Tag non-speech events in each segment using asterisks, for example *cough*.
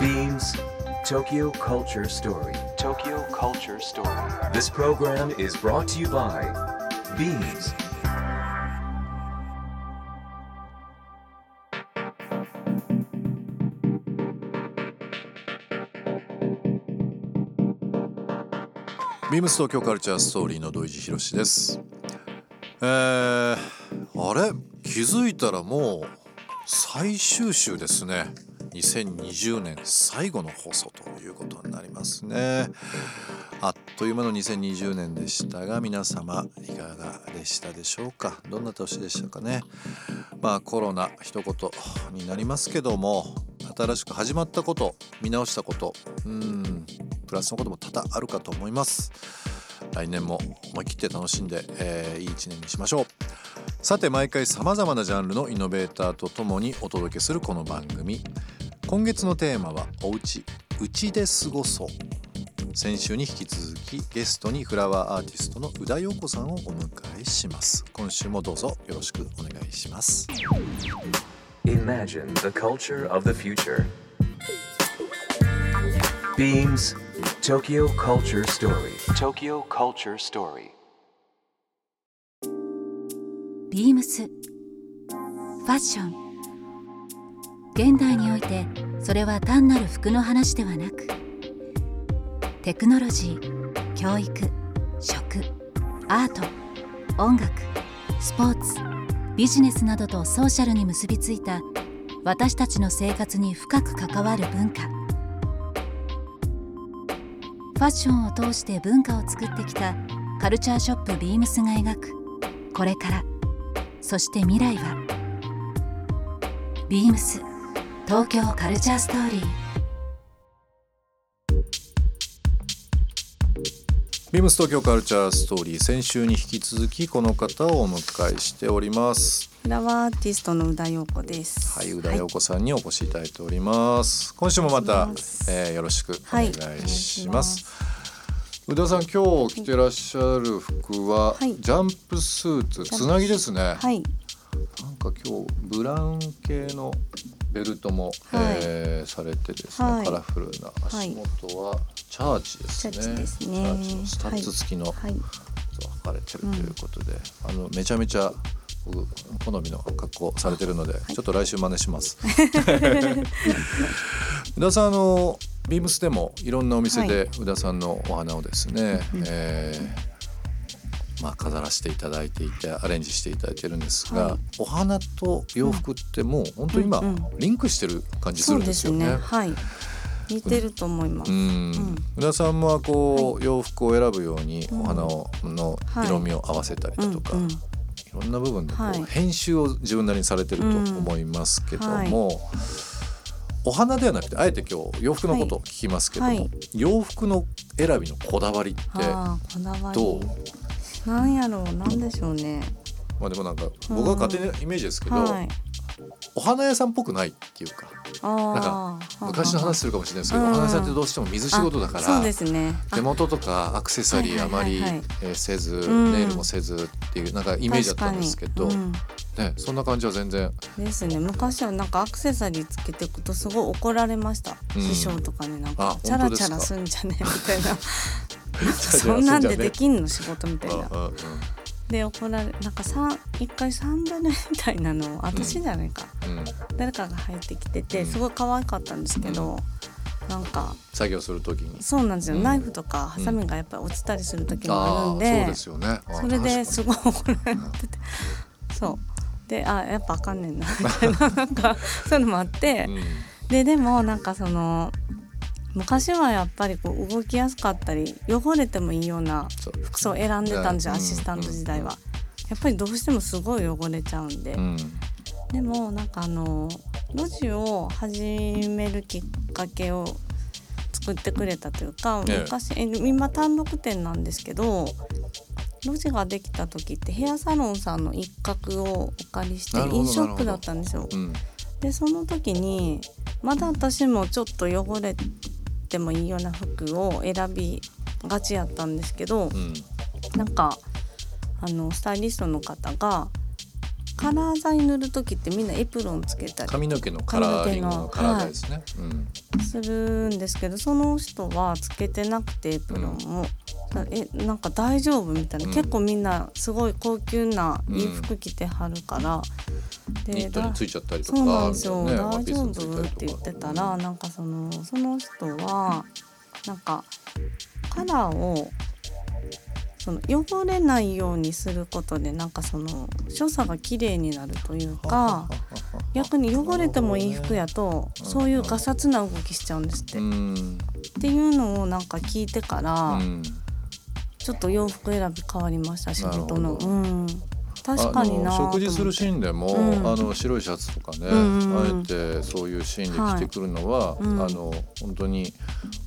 Beams Tokyo Culture Story. Tokyo Culture Story. This program is brought to you by Beams. ビームス東京カルチャーストーリーの土井地博です。えー、あれ？気づいたらもう最終週ですね。2020年最後の放送ということになりますね。あっという間の2020年でしたが皆様いかがでしたでしょうか？どんな年でしたかね？まあコロナ一言になりますけども新しく始まったこと見直したことうんプラスのことも多々あるかと思います来年も思い切って楽しんで、えーいい一年にしましょう。さて毎回さまざまなジャンルのイノベーターとともにお届けするこの番組。今月のテーマは「おうちうちで過ごそう」先週に引き続きゲストにフラワーアーティストの宇田陽子さんをお迎えします。今週もどうぞよろしくお願いします。Imagine the culture of the future. Beams Tokyo Culture Story. Tokyo Culture Story. ビームスファッション現代においてそれは単なる服の話ではなくテクノロジー教育食アート音楽スポーツビジネスなどとソーシャルに結びついた私たちの生活に深く関わる文化ファッションを通して文化を作ってきたカルチャーショップビームスが描く。これから。そして未来は。ビームス。東京カルチャーストーリー。ビームス東京カルチャーストーリー。先週に引き続きこの方をお迎えしております。フラワーアーティストの宇田陽子です。はい宇田陽子さんにお越しいただいております、今週もまたえーよろしくお願いします,、はい宇田さん今日着てらっしゃる服は、はい。ジャンプスーツつなぎですね、はい、なんか今日ブラウン系のベルトも、はい。えーされてですね、はい。カラフルな足元は Church's ですね。 Church's のスタッズ付きのはい、履かれてるということで、あのめちゃめちゃ僕好みの格好されてるので、ちょっと来週真似します。*laughs* 宇田さんあのビームスでもいろんなお店で宇田さんのお花をですね、えーまあ、飾らせていただいていてアレンジしていただいてるんですが、はい。お花と洋服ってもう本当に今、うんうん。リンクしてる感じするそうでですよね。はい、似てると思います。うん。宇田さんもこう、洋服を選ぶようにお花を、の色味を合わせたりだとか、うんうんいろんな部分でこう、はい。編集を自分なりにされてると思いますけども、お花ではなくてあえて今日洋服のことを聞きますけども、はい。はい洋服の選びのこだわりって。どう？なんやろう、なんでしょうね。まあでもなんか僕は勝手なイメージですけど、はい。お花屋さんっぽくないっていうかああ、昔の話するかもしれないですけど、うん。お花屋さんってどうしても水仕事だから。手元とかアクセサリーあまりせず、ん。ネイルもせずっていうなんかイメージだったんですけど、ね、そんな感じは全然。うんですね。昔はなんかアクセサリーつけていくとすごい怒られました。うん。師匠とかになんあか？チャラチャラすんじゃねえみたいな。*laughs* そんなんでできんの？仕事みたいな。うんうんで怒られなんかさ一回サンダルみたいなのを私じゃないか、うん。誰かが入ってきててうん。すごい可愛かったんですけど、なんか作業するときに。そうなんですよ、うん。ナイフとかハサミがやっぱり落ちたりする時もあるんで,、そうですよね。あそれで確すごい怒られてて、そう。であやっぱあかんねんなみたいな *laughs* なんかそういうのもあってででもなんかその昔はやっぱりこう動きやすかったり汚れてもいいような服装を選んでたんですよ、うん。アシスタント時代は。やっぱりどうしてもすごい汚れちゃうんで、うん。でもなんかあの路地を始めるきっかけを作ってくれたというか、ええ。昔え今単独店なんですけど路地ができた時ってヘアサロンさんの一角をお借りしてインショップだったんですよ。うん。でその時にまだ私もちょっと汚れてもいいような服を選びがちやったんですけど、うん。なんかあのスタイリストの方がカラー剤塗る時ってみんなエプロンつけたり。髪の毛のカラーリングのカラー剤ですね、するんですけどその人はつけてなくてエプロンを、えなんか大丈夫みたいな、うん。結構みんなすごい高級ないい服着てはるから、うん、ニットについちゃったりとかそうなんですよ、ね大丈夫って言ってたら、なんかそのその人はなんかカラーをその汚れないようにすることでなんかその所作が綺麗になるというか逆に汚れてもいい服やとそういうガサツな動きしちゃうんですって。っうん。ていうのをなんか聞いてから、うん。ちょっと洋服選び変わりました仕事の。うん確かに食事するシーンでも、うん。あの白いシャツとかね、うんうんうん。あえてそういうシーンで着てくるのは、い。うん。あの本当に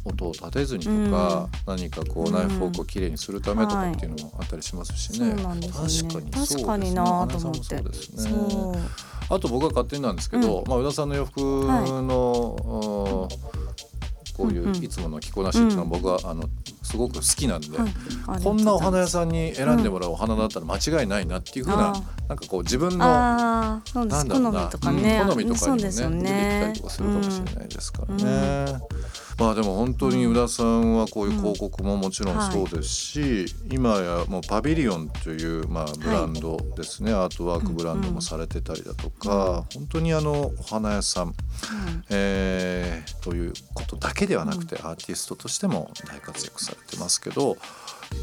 音を立てずにとか、何かこううん。ナイフフォークをきれいにするためとかっていうのもあったりしますしね、そうなんですよね。確かにそうですね。確かになと思って。花さんもそう。ですねそう。あと僕は勝手になんですけど、まあ、宇田さんの洋服の、おこういううんうん。いつもの着こなしっていうのは僕は、あのすごく好きなんで、はい。こうんなお花屋さんに選んでもらうお花だったら間違いないなっていうふうな、あーなんかこう自分のなんだろうなみとかね、うん好みとかにもねね。出てきたりとかするかもしれないですからね。うん。まあでも本当に宇田さんはこういう広告ももちろんそうですし、今やもうパビリオンというまあブランドですね、アートワークブランドもされてたりだとか、本当にあのお花屋さん、えーということだけではなくて、アーティストとしても大活躍されてますけど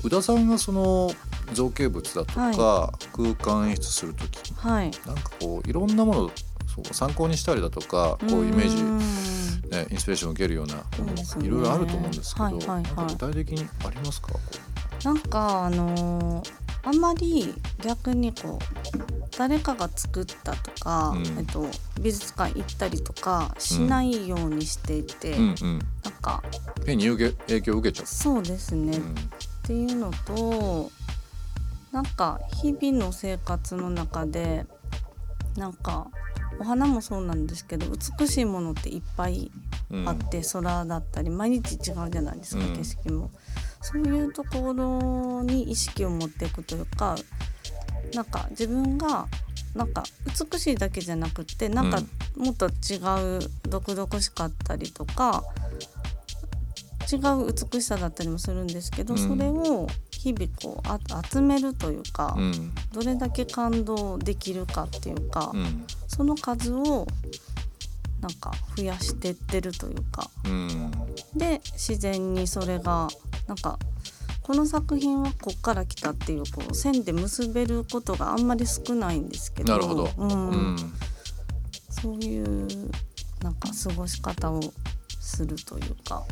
宇田さんがその造形物だとか、空間演出する時はい。なんかこういろんなものをそう参考にしたりだとかこうイメージ、ジね、インスピレーションを受けるようなそうですね。いろいろあると思うんですけど、はいはいはい。なんか具体的にありますか？こなんかあのーあんまり逆にこう誰かが作ったとか、うん。えっと、美術館行ったりとかしないようにしていて、ううんうん。なんか変に影響を受けちゃそうですね、う、っうんていうのとなんか日々の生活の中でなんかお花もそうなんですけど美しいものっていっぱいうんあって、空だったり毎日違うじゃないですか、うん。景色もそういうところに意識を持っていくというかなんか自分がなんか美しいだけじゃなくってなんかもっと違う毒々しかったりとか違う美しさだったりもするんですけど、うん。それを日々こうあ集めるというか、うん。どれだけ感動できるかっていうか、うん。その数をなんか増やしてってるというか。うん。で自然にそれがなんかこの作品はこっから来たっていうこう線で結べることがあんまり少ないんですけど。なるほど、うん。うん。そういうなんか過ごし方をするというか。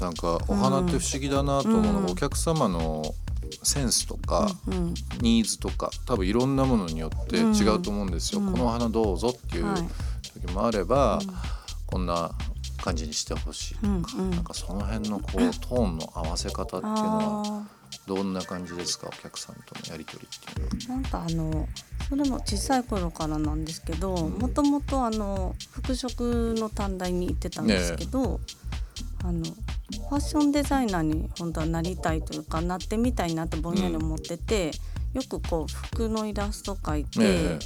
なんかお花って不思議だなと思うのが、うん。お客様のセンスとか、うん。ニーズとか多分いろんなものによって違うと思うんですよ。うん。このお花どうぞっていうはい時もあれば、こんな感じにしてほしいとか、うんうん。なんかその辺のこうトーンの合わせ方っていうのはあどんな感じですか？お客さんとのやり取りっていう。のは。ーなんかあのそれも小さい頃からなんですけどもともとあの服飾の短大に行ってたんですけど、あのファッションデザイナーに本当はなりたいというかなってみたいなってぼんやり思ってて、よくこう服のイラスト描いて、え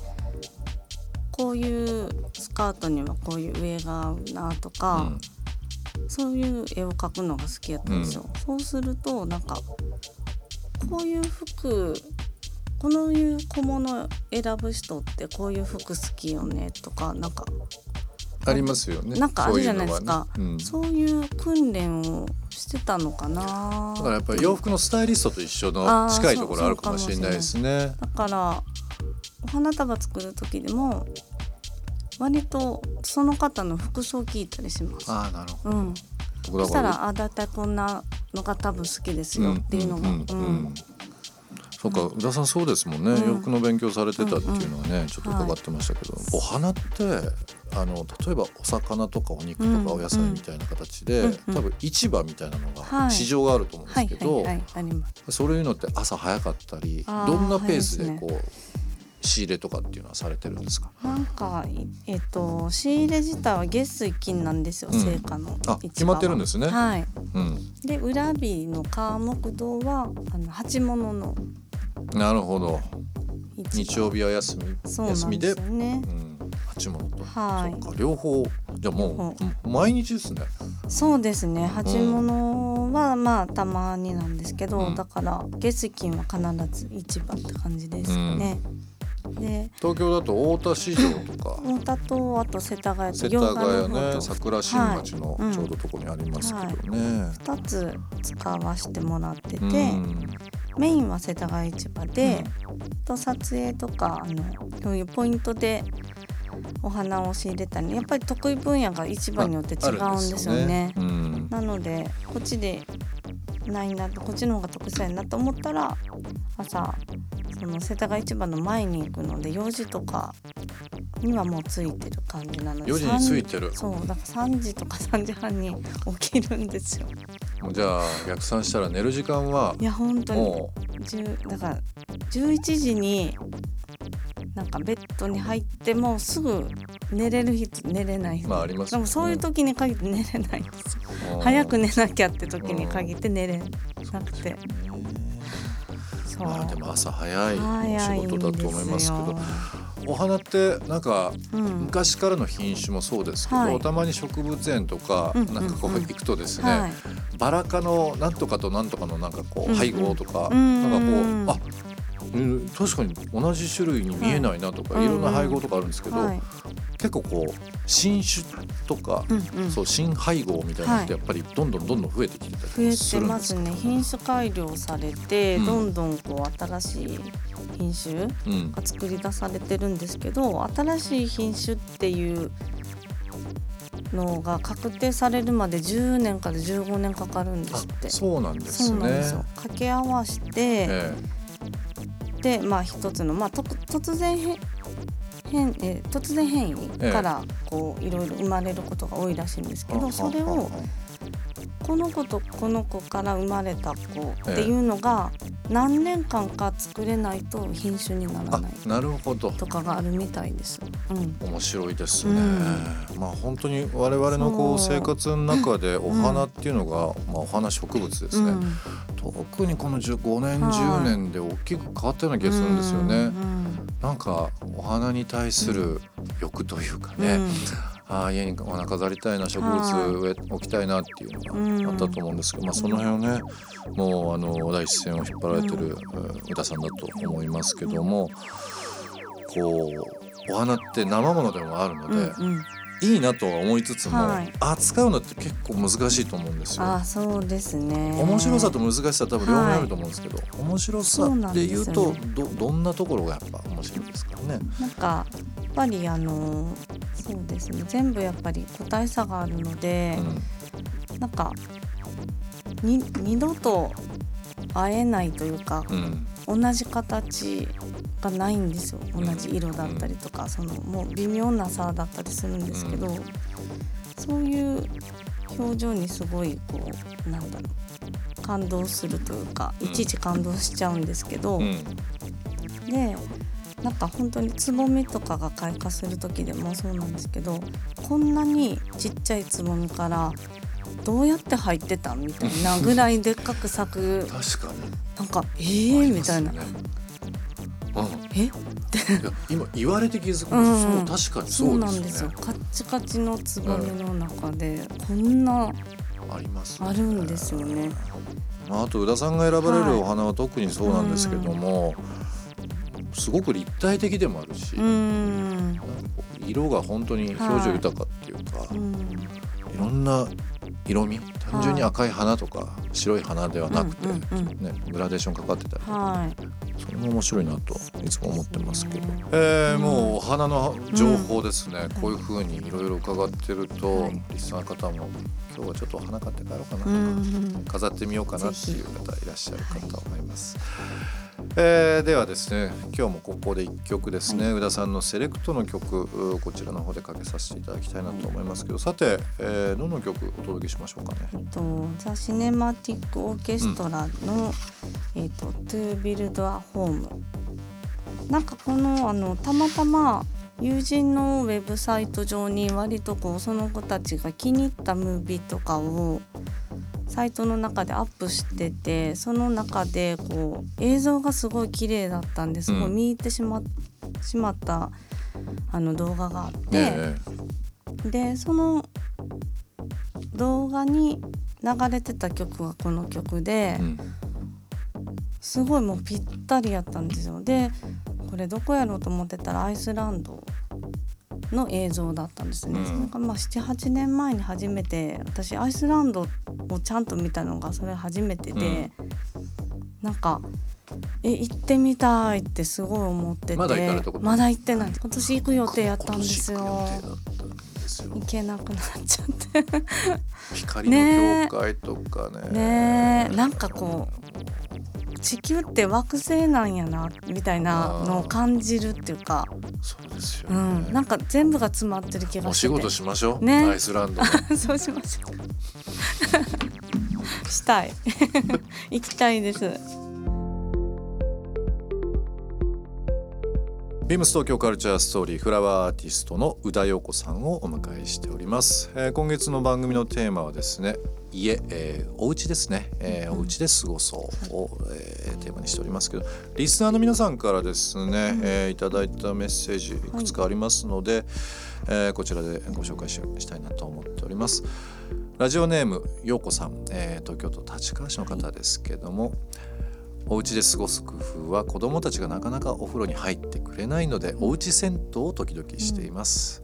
こういうスカートにはこういう上が合うなとか、そういう絵を描くのが好きやったんですよ。そうするとなんかこういう服このいう小物選ぶ人ってこういう服好きよねとかなんかありますよね。なんかあるじゃないですか。そういうのはね。うん。そういう訓練をしてたのかなだからやっぱり洋服のスタイリストと一緒あのー近いところあるかもしれないですね。だからお花束作る時でも割とその方の服装聞いたりします。ああなるほど。うん、僕そしたらあだいたいこんなのが多分好きですよっていうのが、んんうんうん。そうか宇田さんそうですもんね、うん。洋服の勉強されてたっていうのはね、ちょっと伺ってましたけど、お花ってあの例えばお魚とかお肉とうん。かお野菜みたいな形で、うん。うん。多分市場みたいなのはい。が市場があると思うんではいすけど。そういうのって朝早かったりどんなペースでこう仕入れとかっていうのはされてるんですか？なんかいえっと仕入れ自体は月水金なんですよ、うん。成果のあ決まってるんですね。はい。うん、で裏日の川木堂はあの鉢物のなるほど。日曜日は休み休みでですよね。うん、鉢物と、はい。両方じゃあもう、毎日ですね。そうですね。鉢物はまあたまになんですけど、うん。だから月金は必ず市場って感じですね、で東京だと太田市場とか。太田とあと世田谷と世田谷ね桜新町のはい。うん。ちょうどとこにありますけどね、2つ使わせてもらってて、うん。メインは世田谷市場で、と撮影とかあのそういうポイントでお花を仕入れたりやっぱり得意分野が市場によって違うんですよね。あるんなのでこっちでないなこっちの方が得意やなと思ったら朝その世田谷市場の前に行くので4時とかにはもうついてる感じなので4時についてる。そうだから3時とか3時半に起きるんですよ。じゃあ逆算したら寝る時間はいや本当にも10だから11時になんかベッドに入ってもすぐ寝れる日と寝れない日、まあありますでもそういう時に限って寝れないんですよ、ううん。早く寝なきゃって時に限って寝れなくて、そうまあでも朝早い。お仕事だと思いますけど。よお花ってなんかうん、昔からの品種もそうですけど、はい。たまに植物園とかうんうんうん。なんかこう行くとですね、はい、バラ科のなんとかとなんとかのなんかこうんううん。配合とか、うんなんかこうあうん確かに同じ種類に見えないなとか、はいい、ろんな配合とかあるんですけど、はい。結構こう新種とか、うんうん、そう新配合みたいなのってやっぱりどんどんどんどん増えてきてた増えりすてるんでか？ますすね。品種改良されて、うん。どんどんこう新しい品種うん。が作り出されてるんですけど新しい品種っていうのが確定されるまで10年から15年かかるんですって。あそうなんですそうね。なんですよ。掛け合わせて、えでまあ一つの、まあ、と突然変変、えー突然変異からこういろいろ生まれることが多いらしいんですけど、えそれをこの子とこの子から生まれた子っていうのが何年間か作れないと品種にならあないなるほど。とかがあるみたいです。うん。面白いですね、うまあ本当に我々のこう。生活の中でお花っていうのが、まあお花植物ですね、うん特にこの5年はい。10年で大きく変わったような気がするんですよね、うんなんかお花に対する欲というかうん。ね、ああ家にお花飾りたいな植物植え置きたいなっていうのがあったと思うんですけど、まあ、その辺をねもうあの第一線を引っ張られてるうん。宇田さんだと思いますけどもこうお花って生ものでもあるので、うんうんいいなとは思いつつも、はい扱うのって結構難しいと思うんですよ。あそうですね。面白さと難しさ多分両面あると思うんですけど、面白さっていうとそうなんどどんなところがやっぱ面白いですかね。なんかやっぱりあのそうですね全部やっぱり個体差があるので、なんかに二度と会えないというかうんうん同じ形がないんですよ。同じ色だったりとか、そのもう微妙な差だったりするんですけど、そういう表情にすごいこうなんだろう感動するというかうん。いちいち感動しちゃうんですけど、うん。でなんか本当につぼみとかが開花する時でもそうなんですけどこんなにちっちゃいつぼみからどうやって入ってたんみたいなぐらいでっかく咲く。確かに。なんかえー、みたいなえ？いや今言われて気づくうん。そう確かにそそうなんですよ。カッチカチのつぼみの中でこんなありますね。あるんですよね。まあ、あと宇田さんが選ばれはい。るお花は特にそうなんですけども、すごく立体的でもあるし、色が本当に表情豊かっていうか、うん。い、ろんな色味単純に赤い花とか白い花ではなくて、ね、グラデーションかかってたりとか。はいそれも面白いなといつも思ってますけど。えーうんもうお花の情報ですね、ん。こういうふうにいろいろ伺ってると、はい。リスナーの方も今日はちょっとお花買って帰ろうかなとか、うん。飾ってみようかなっていう方いらっしゃるかと思います。えーではですね今日もここで一曲ですね、宇田さんのセレクトの曲うこちらの方でかけさせていただきたいなと思いますけど。さて、えーどの曲お届けしましょうかね？えっと、ザ・シネマティック・オーケストラの「えっと、To Build a Home」なんかこのあのたまたま友人のウェブサイト上に割とこうその子たちが気に入ったムービーとかをサイトの中でアップしててその中でこう映像がすごい綺麗だったんですごい見入ってしま,、しまったあの動画があって、えでその動画に流れてた曲がこの曲で、すごいもうぴったりやったんですよ。でこれどこやろうと思ってたらアイスランドの映像だったんですね。うん。それがまあ78年前に初めて私アイスランドをちゃんと見たのがそれ初めてで、なんかえ行ってみたいってすごい思っててまだ行ってない。今年行く予定やったんですよ。行けなくなっちゃって。光の教会とかね。ねえ。なんかこう地球って惑星なんやなみたいなのを感じるっていうか、そうですようね、ん、なんか全部が詰まってる気がして。てお仕事しましょう、ね。アイスランドの。*laughs* そうしましょう。*laughs* したい。*laughs* 行きたいです。ビームス東京カルチャーストーリーフラワーアーティストの宇田陽子さんをお迎えしております、えー今月の番組のテーマはですね家、えーお家ですね、えーお家で過ごそうを、えーテーマにしておりますけどリスナーの皆さんからですね、えーいただいたメッセージい。くつかありますので、えーこちらでご紹介ししたいなと思っております。ラジオネーム陽子さん、えー東京都立川市の方ですけども、お家で過ごす工夫は子どもたちがなかなかお風呂に入ってくれないのでおうち銭湯を時々しています、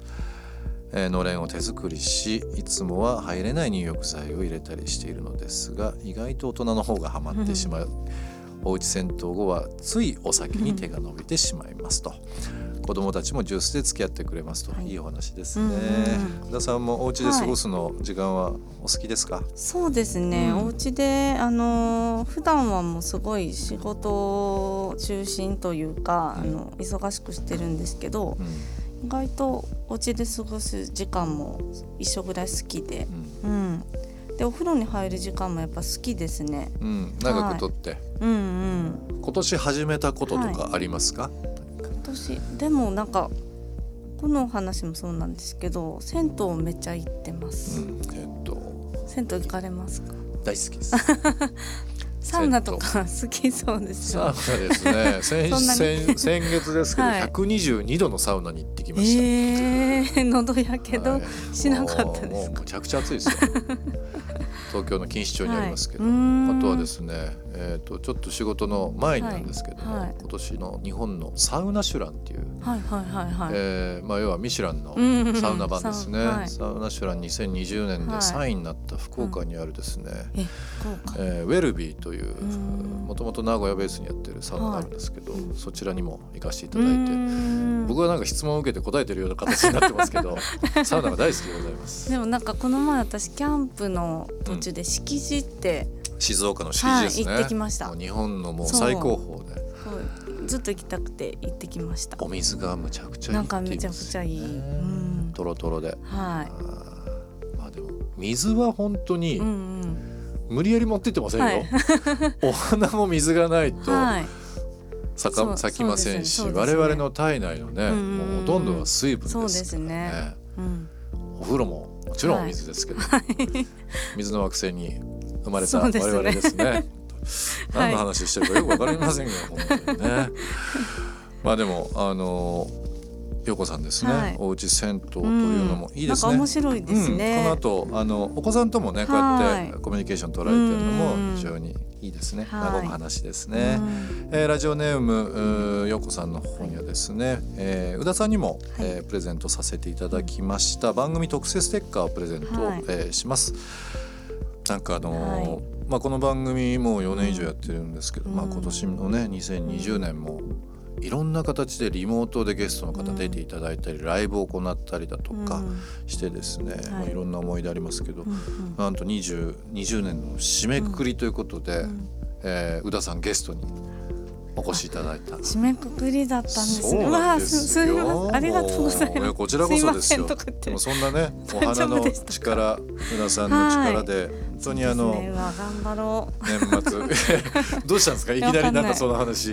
えーのれんを手作りしいつもは入れない入浴剤を入れたりしているのですが意外と大人の方がハマってしまう、おうち銭湯後はついお酒に手が伸びてしまいますと。子供たちもジュースで付き合ってくれますと、はい。い、いお話ですね。うん田さんもお家で過ごすの時間はお好きですか、そうですね、うん。お家であの普段はもうすごい仕事中心というか、うん。あの忙しくしてるんですけどうん意外とお家で過ごす時間も一緒ぐらい好きで、うん。うん、でお風呂に入る時間もやっぱ好きですね。うん、長くとって、うんうん。今年始めたこととかありますか、今年でもなんかこのお話もそうなんですけど銭湯めっちゃ行ってます、うん、えっと銭湯行かれますか？大好きです。*laughs* サウナとか好きそうですよ。サウナですね。先先先月ですけど、はい。122度のサウナに行ってきました。えー、喉やけど、はい。しなかったですむちゃくちゃ暑いですよ。*laughs* 東京の錦糸町にありますけど、あとはですね、えっ、とちょっと仕事の前になんですけども、はいはい。今年の日本のサウナシュランっていう、はいはいはいはい、えーまあ要はミシュランのうんうんサウナ版ですね。サウナシュラン2020年ではい。3位になった福岡にあるですね。え福岡。えーウェルビーといううん。もともと名古屋ベースにやってるサウナがあるんですけど、はい。そちらにも行かせていただいて、て僕はなんか質問を受けて答えてるような形になってますけど *laughs* サウナが大好きでございます。でもなんかこの前私キャンプの途中で敷地って、静岡の敷地ですね、はい行ってきました。日本のもう最高峰で。ずっと行きたくて行ってきました。お水がむちゃくちゃいいなんかめちゃくちゃいい、うん、トロトロで、はあー。まあでも水は本当にい、うんうん、無理やり持ってってませんよ、はい。*laughs* お花も水がないとはい。咲か、咲きませんし、そうですね。我々の体内のね、もうほとんどは水分ですからね。そうですね。うん、お風呂ももちろんお水ですけど、水の惑星に生まれた我そうですね。々ですね。*laughs* 何の話してるかよくわかりませんが、*laughs* 本当にね。まあでもあの陽子さんですね、はい。おうち銭湯というのもいいですね。なんか面白いですね、うん、この後あのお子さんともねこうやってはいコミュニケーション取られてるのもうん。非常にいいですね。はい。和む話ですね。うん。えーラジオネームうーようこさんの方にはですね、えー宇田さんにも、えープレゼントさせていただきました。番組特製ステッカーをプレゼント、はい。えーします。なんかあのーはいまあ、この番組もう4年以上やってるんですけど、うんまあ、今年のね2020年もいろんな形でリモートでゲストの方出ていただいたり、ライブを行ったりだとかうんしてですね、はいまあ、いろんな思い出ありますけど、なんと 20, 20年の締めくくりということで、うんえー宇田さんゲストにお越しいただいた。締めくくりだったんですね。なんですすすみよ。ません。ありがとうございます。こちらこそですよ。でもそんなね、お花の力、皆さんの力で、本当にあのねうわ頑張ろう。年末 *laughs* どうしたんですか？いきなりなんかその話。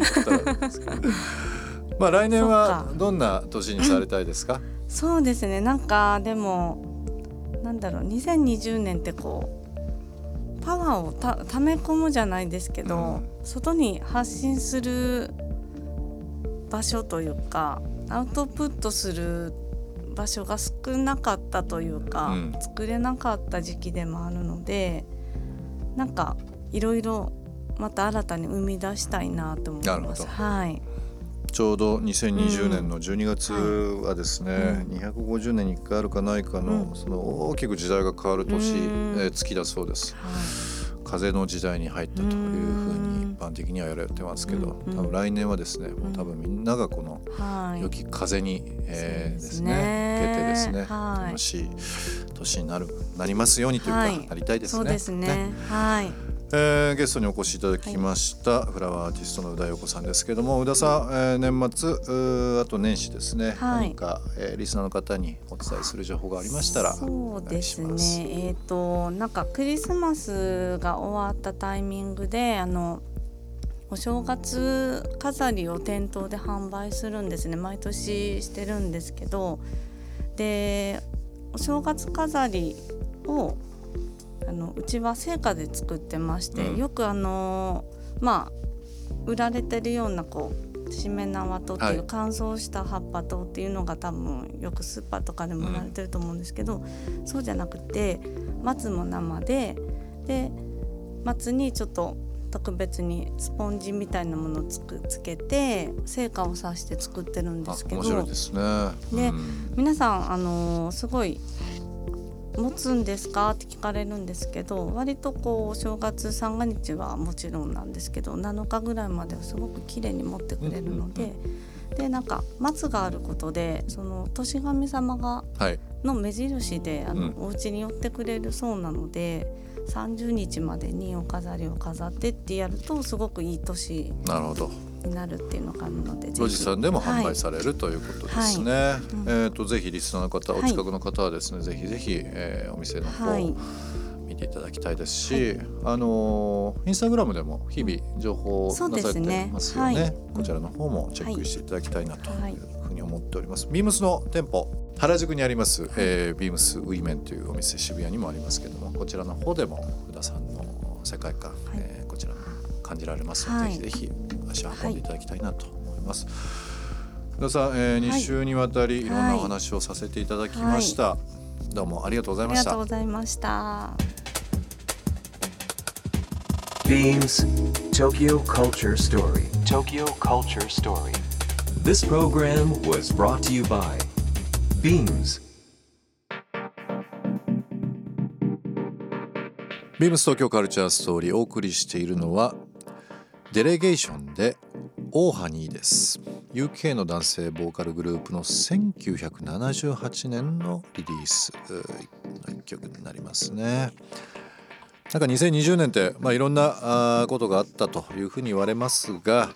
まあ来年はどんな年にされたいですか？そうですね。なんかでもなんだろう。2020年ってこうパワーをた溜め込むじゃないですけど、うん外に発信する場所というかアウトプットする場所が少なかったというか、うん。作れなかった時期でもあるのでなんかいろいろまた新たに生み出したいなと思います。はい、ちょうど2020年の12月はですね、う250年に1回あるかないかの、うん。その大きく時代が変わる年、うん。えー月だそうです。は風の時代に入ったというふうに一般的には言われてますけど、うん多分来年はですね、もう多分みんながこのい、はい、良き風に、えーですねね。受けてですね、はい。楽しい年になるなりますようにというか、はい。なりたいですね。そうですね。はい。えーゲストにお越しいただきました、フラワーアーティストの宇田陽子さんですけども宇田さん、えー年末あと年始ですね、はい。何か、えーリスナーの方にお伝えする情報がありましたらそうですね。えっ、となんかクリスマスが終わったタイミングであのお正月飾りを店頭で販売するんですね。毎年してるんですけど。でお正月飾りをあのうちは成果で作ってまして、うん。よくあのまあ売られてるようなこうしめ縄とっていはい。う乾燥した葉っぱとっていうのが多分よくスーパーとかでも売られてると思うんですけど、そうじゃなくて松も生でで松にちょっと特別にスポンジみたいなものをつくつけて成果を刺して作ってるんであすけ面白いどですね。でうん。皆さんあのーすごい持つんですか？って聞かれるんですけど割とこうお正月三が日はもちろんなんですけど7日ぐらいまではすごく綺麗に持ってくれるので、でなんか松があることでその年神様がはい。の目印であの、うん。お家に寄ってくれるそうなので30日までにお飾りを飾ってってやるとすごくいい年なるほど。になるっていうのがあるのでぜひロジさんでも販売いされるということですね。うん。えっ、とぜひリスナーの方、はいお近くの方はですね、ぜひぜひ、えーお店の方、はい見ていただきたいですし、あのーインスタグラムでも日々情報をそうなされてますよね。はい。こちらの方もチェックしていただきたいなとはい。い。うふうに思っております。ビームスの店舗原宿にあります、えービームスウィメンというお店渋谷にもありますけどもこちらの方でも宇田さんの世界観、えーこちらも感じられますので、はいぜひぜひ足を運んでいただきたいなと思います。宇田さん、え2週にわたりいろんなお話をさせていただきました。どうもありがとうございましたありがとうご。ざいました。Beams Tokyo Culture Story. Tokyo Culture Story. This program was brought to you by Beams. ビームス東京カルチャーストーリーお送りしているのはデレゲーションでオーハニーです UK の男性ボーカルグループの1978年のリリースの一曲になりますねなんか2020年って、まあ、いろんなあことがあったというふうに言われますが、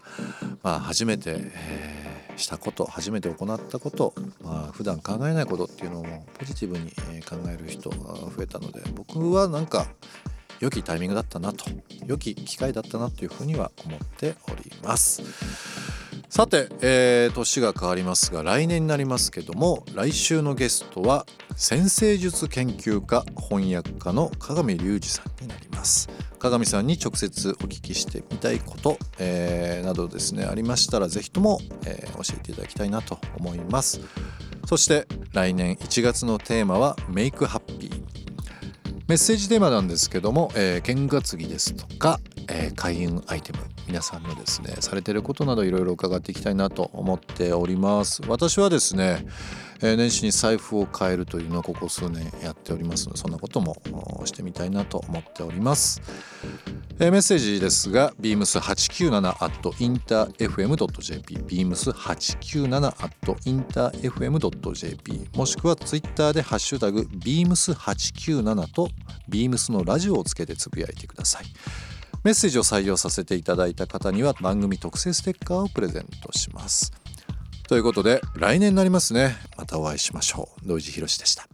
まあ、初めて、えーしたこと初めて行ったこと、まあ普段考えないことっていうのもポジティブにえ考える人が増えたので僕はなんか良きタイミングだったなと良き機会だったなというふうには思っております。さて、えー年が変わりますが来年になりますけども来週のゲストは先生術研究家翻訳家の鏡隆二さんになります。鏡さんに直接お聞きしてみたいこと、えーなどですねありましたら是非とも、えー教えていただきたいなと思います。そして来年1月のテーマはメイクハッピーメッセージテーマなんですけども、えー、験担ぎですとか、え開運アイテム。皆さんのですねされてることなどいろいろ伺っていきたいなと思っております。私はですね、年始に財布を変えるというのはここ数年やっておりますのでそんなこともしてみたいなと思っております、メッセージですが beams897.interfm.jp beams897.interfm.jp もしくはツイッターでハッシュタグ beams897 と beams のラジオをつけてつぶやいてください。メッセージを採用させていただいた方には番組特製ステッカーをプレゼントします。ということで来年になりますね。またお会いしましょう。土井地博でした。